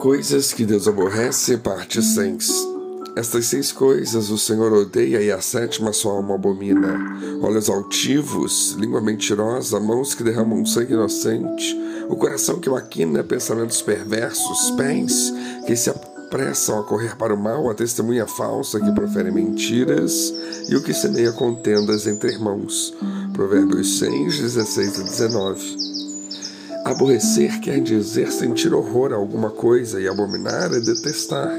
Coisas que Deus aborrece, parte 6. Estas seis coisas o Senhor odeia e a sétima sua alma abomina: olhos altivos, língua mentirosa, mãos que derramam sangue inocente, o coração que maquina pensamentos perversos, pés que se apressam a correr para o mal, a testemunha falsa que profere mentiras e o que semeia contendas entre irmãos. Provérbios 6, 16 e 19. Aborrecer quer dizer sentir horror a alguma coisa e abominar é detestar.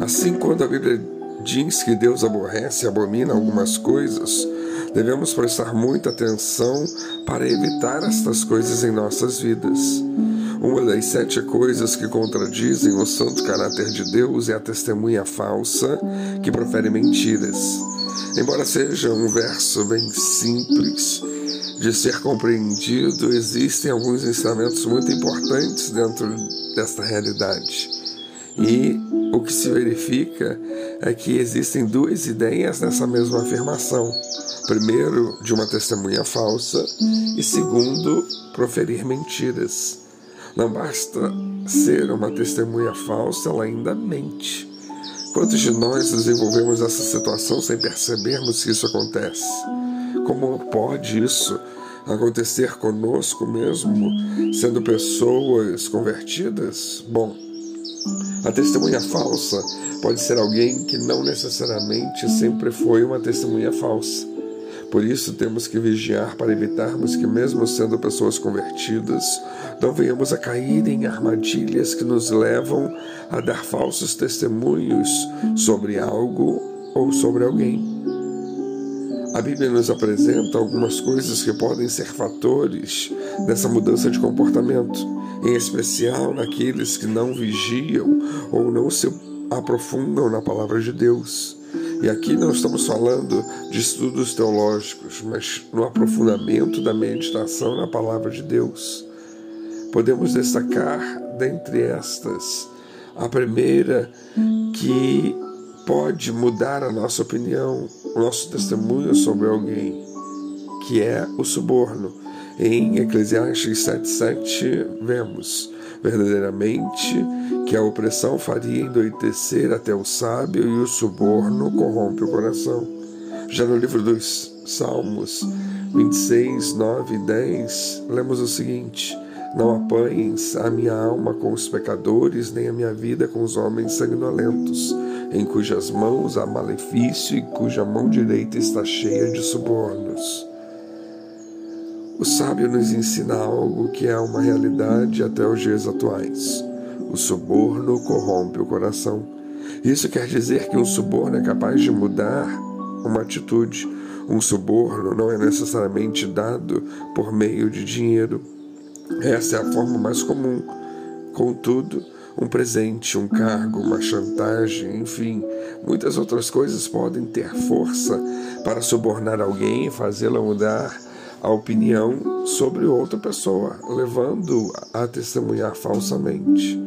Assim, quando a Bíblia diz que Deus aborrece e abomina algumas coisas, devemos prestar muita atenção para evitar estas coisas em nossas vidas. Uma das sete coisas que contradizem o santo caráter de Deus é a testemunha falsa que profere mentiras. Embora seja um verso bem simples, de ser compreendido, existem alguns ensinamentos muito importantes dentro desta realidade. E o que se verifica é que existem duas ideias nessa mesma afirmação. Primeiro, de uma testemunha falsa, e segundo, proferir mentiras. Não basta ser uma testemunha falsa, ela ainda mente. Quantos de nós desenvolvemos essa situação sem percebermos que isso acontece? Como pode isso acontecer conosco mesmo, sendo pessoas convertidas? Bom, a testemunha falsa pode ser alguém que não necessariamente sempre foi uma testemunha falsa. Por isso temos que vigiar para evitarmos que, mesmo sendo pessoas convertidas, não venhamos a cair em armadilhas que nos levam a dar falsos testemunhos sobre algo ou sobre alguém. A Bíblia nos apresenta algumas coisas que podem ser fatores dessa mudança de comportamento, em especial naqueles que não vigiam ou não se aprofundam na palavra de Deus. E aqui não estamos falando de estudos teológicos, mas no aprofundamento da meditação na palavra de Deus. Podemos destacar dentre estas a primeira que pode mudar a nossa opinião, nosso testemunho sobre alguém, que é o suborno. Em Eclesiastes 7,7 vemos verdadeiramente que a opressão faria endoidecer até o sábio e o suborno corrompe o coração. Já no livro dos Salmos 26, 9 e 10, lemos o seguinte: Não apanhes a minha alma com os pecadores, nem a minha vida com os homens sanguinolentos em cujas mãos há malefício e cuja mão direita está cheia de subornos. O sábio nos ensina algo que é uma realidade até os dias atuais. O suborno corrompe o coração. Isso quer dizer que um suborno é capaz de mudar uma atitude. Um suborno não é necessariamente dado por meio de dinheiro. Essa é a forma mais comum. Contudo, um presente, um cargo, uma chantagem, enfim, muitas outras coisas podem ter força para subornar alguém e fazê-la mudar a opinião sobre outra pessoa, levando a testemunhar falsamente.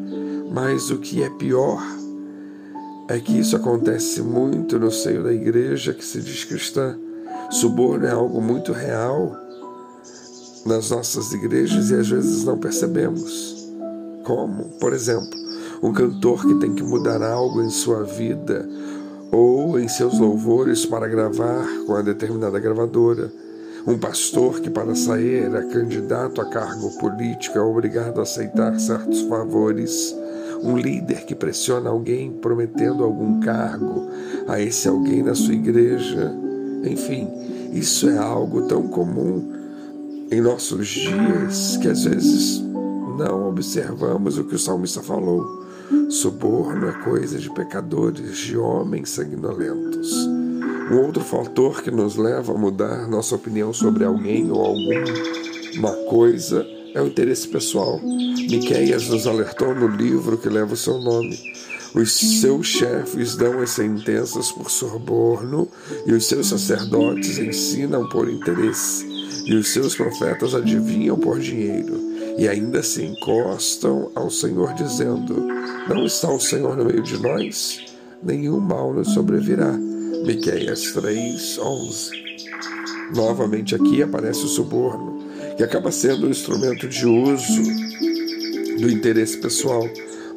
Mas o que é pior é que isso acontece muito no seio da igreja que se diz cristã. Suborno é algo muito real nas nossas igrejas e às vezes não percebemos. Como, por exemplo, um cantor que tem que mudar algo em sua vida ou em seus louvores para gravar com a determinada gravadora. Um pastor que, para sair é candidato a cargo político, é obrigado a aceitar certos favores. Um líder que pressiona alguém prometendo algum cargo a esse alguém na sua igreja. Enfim, isso é algo tão comum em nossos dias que às vezes não observamos o que o salmista falou. Suborno é coisa de pecadores, de homens sanguinolentos. Um outro fator que nos leva a mudar nossa opinião sobre alguém ou alguma coisa é o interesse pessoal. Miqueias nos alertou no livro que leva o seu nome. Os seus chefes dão as sentenças por suborno e os seus sacerdotes ensinam por interesse e os seus profetas adivinham por dinheiro e ainda se encostam ao Senhor, dizendo: Não está o Senhor no meio de nós? Nenhum mal nos sobrevirá. Miqueias 3, 11. Novamente aqui aparece o suborno, que acaba sendo um instrumento de uso do interesse pessoal.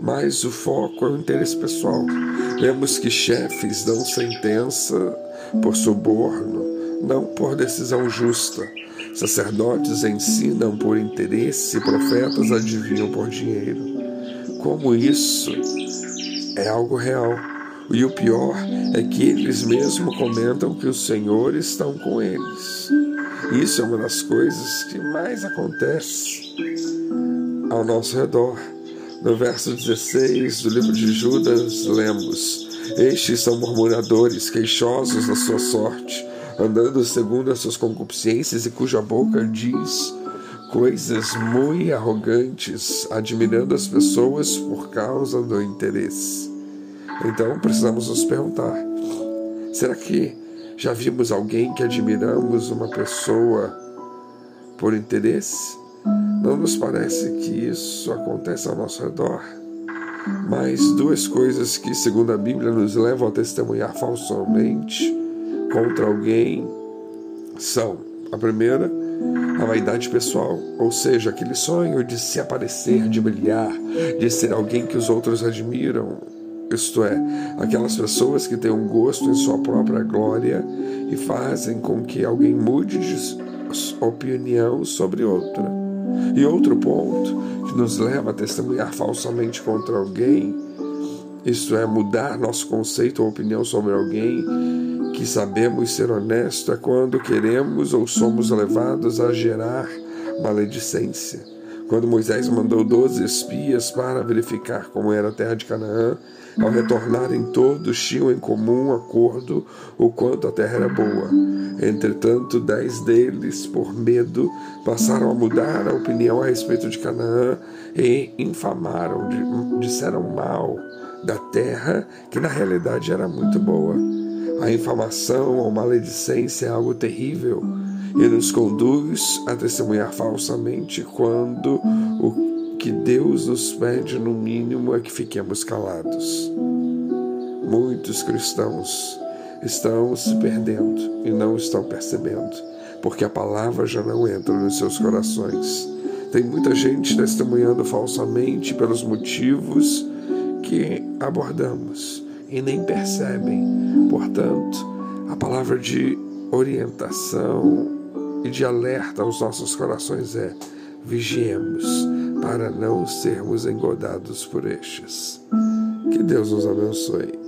mas o foco é o interesse pessoal. Vemos que chefes dão sentença por suborno, não por decisão justa. Sacerdotes ensinam por interesse, profetas adivinham por dinheiro. Como isso é algo real. E o pior é que eles mesmos comentam que o Senhor estão com eles. Isso é uma das coisas que mais acontece ao nosso redor. No verso 16 do livro de Judas, lemos: Estes são murmuradores, queixosos da sua sorte, andando segundo as suas concupiscências, e cuja boca diz coisas muito arrogantes, admirando as pessoas por causa do interesse. Então precisamos nos perguntar: será que já vimos alguém que admiramos uma pessoa por interesse? Não nos parece que isso acontece ao nosso redor. Mas duas coisas que, segundo a Bíblia, nos levam a testemunhar falsamente contra alguém são: a primeira, a vaidade pessoal, ou seja, aquele sonho de se aparecer, de brilhar, de ser alguém que os outros admiram, isto é, aquelas pessoas que têm um gosto em sua própria glória e fazem com que alguém mude de opinião sobre outra. E outro ponto que nos leva a testemunhar falsamente contra alguém, isto é, mudar nosso conceito ou opinião sobre alguém que sabemos ser honesto, é quando queremos ou somos levados a gerar maledicência. Quando Moisés mandou doze espias para verificar como era a terra de Canaã, ao retornarem todos tinham em comum acordo o quanto a terra era boa. Entretanto, dez deles, por medo, passaram a mudar a opinião a respeito de Canaã e infamaram, disseram mal da terra, que na realidade era muito boa. A infamação ou maledicência é algo terrível e nos conduz a testemunhar falsamente quando o que Deus nos pede, no mínimo, é que fiquemos calados. Muitos cristãos estão se perdendo e não estão percebendo, porque a palavra já não entra nos seus corações. Tem muita gente testemunhando falsamente pelos motivos que abordamos e nem percebem. Portanto, a palavra de orientação e de alerta aos nossos corações é: vigiemos para não sermos engodados por estes. Que Deus nos abençoe.